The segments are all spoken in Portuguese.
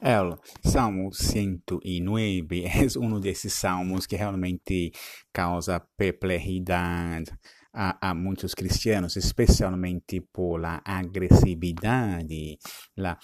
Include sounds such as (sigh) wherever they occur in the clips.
El Salmo 109 é (laughs) um desses salmos que realmente causa perplexidade a, a muitos cristianos, especialmente por la agressividade, la,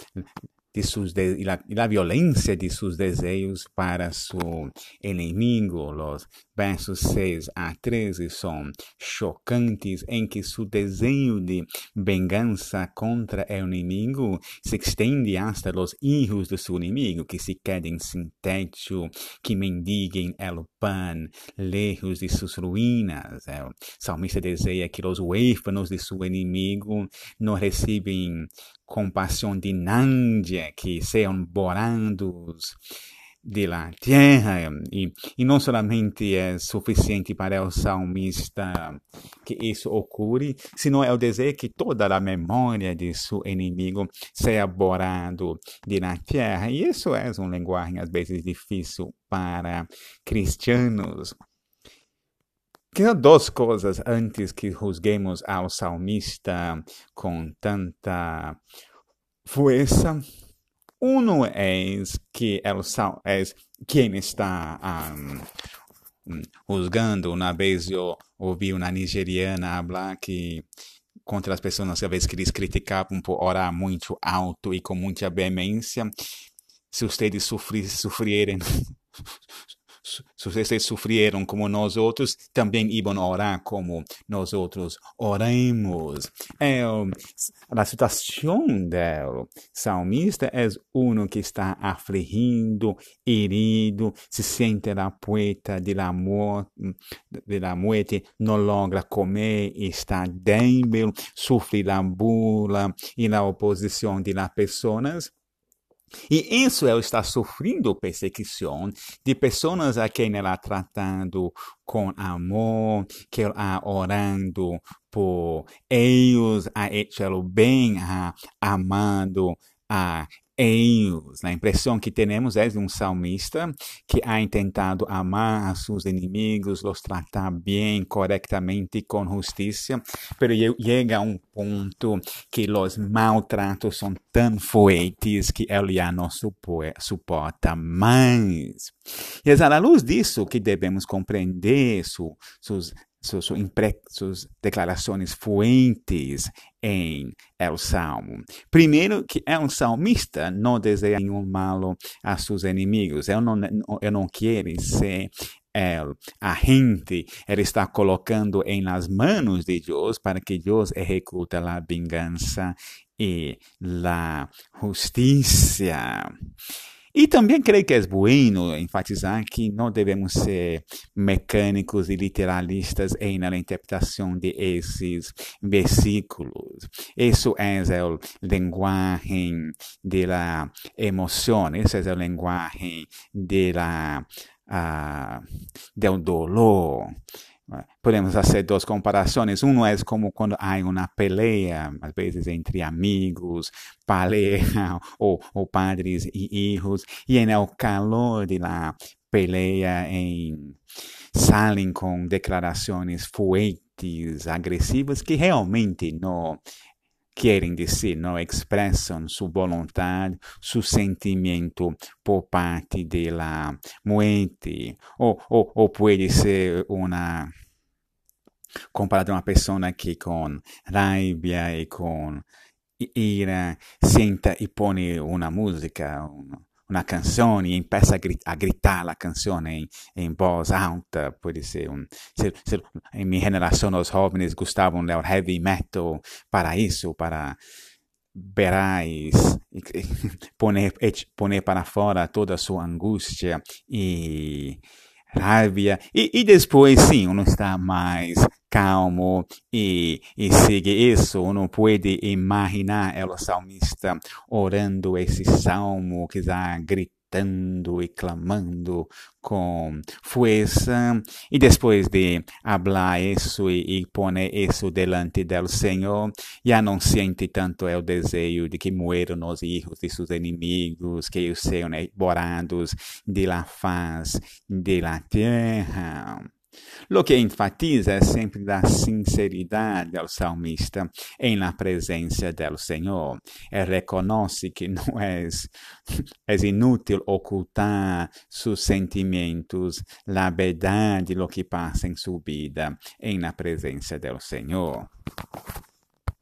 de sus de, y, la, y, la, violencia de sus deseos para su enemigo. Los versos 6 a 13 son chocantes en que su deseo de venganza contra el enemigo se extiende hasta los hijos de su enemigo, que se queden sin techo, que mendiguen el pan lejos de sus ruínas. El salmista desea que los huérfanos de su enemigo no reciben compasión de nadie, que sean borados de la tierra. E, e não somente é suficiente para o salmista que isso ocorra, sino é o desejo que toda a memória de seu inimigo seja borrado de la terra. E isso é uma linguagem às vezes difícil para cristianos. Quero duas coisas antes que juzguemos ao salmista com tanta força. Um é que el sal, é quem está um, juzgando. Uma vez eu ouvi uma nigeriana falar que contra as pessoas, às vezes que eles criticavam por orar muito alto e com muita veemência, se vocês sofrerem se vocês sofreram como nós outros, também iam orar como nós outros oremos. É, a situação do salmista é um que está afligindo, herido, se sente na poeta de la, morte, la não logra comer, está débil, sofre a bula e a oposição de las pessoas e isso ela está sofrendo perseguição de pessoas a quem ela tratando com amor, que ela orando por eles, a hecho bem, a amando a eles. A impressão que temos é de um salmista que ha tentado amar a seus inimigos, los tratar bem, corretamente, com justiça, pero chega a um ponto que os maltratos são tão fortes que ele já não suporta mais. E é à luz disso que devemos compreender seus sus, sus, declarações fuentes em el Salmo. Primeiro, que é um salmista não deseja nenhum mal a seus inimigos. Ele não, ele não quer ser el agente, ele está colocando em las manos de Deus para que Deus execute a vingança e a justiça. E também creio que é bueno enfatizar que não devemos ser mecânicos e literalistas em na interpretação de esses versículos. Isso é o linguagem da emoção, esse é o linguagem de la, uh, do dolor. Podemos fazer duas comparações. Um é como quando há uma peleia, às vezes entre amigos, pareja (laughs) ou, ou padres e filhos, e no calor da peleia em saem com declarações fortes, agressivas, que realmente não querem dizer, não expressam sua vontade, seu sentimento por parte da morte. Ou, ou, ou pode ser uma comparado a uma pessoa que com raiva e com ira senta e põe uma música, uma canção e começa a, gritar a canção em, em voz alta, pode ser um, se, se, em minha geração os jovens gostavam do heavy metal para isso, para verais poner, (laughs) poner para fora toda a sua angústia e raiva e, e depois sim, não está mais calmo e, e sigue isso. Não pode imaginar o salmista orando esse salmo que está gritando e clamando com força e depois de falar isso e, e poner isso delante do Senhor, já não sente tanto o desejo de que mueram os filhos de seus inimigos, que eles sejam borrados de la faz de la terra. Lo que enfatiza é sempre a sinceridade do salmista em la presença do Senhor. Ele reconhece que não é, (laughs) é inútil ocultar seus sentimentos, a verdade, o que passa em sua vida, em la presença do Senhor.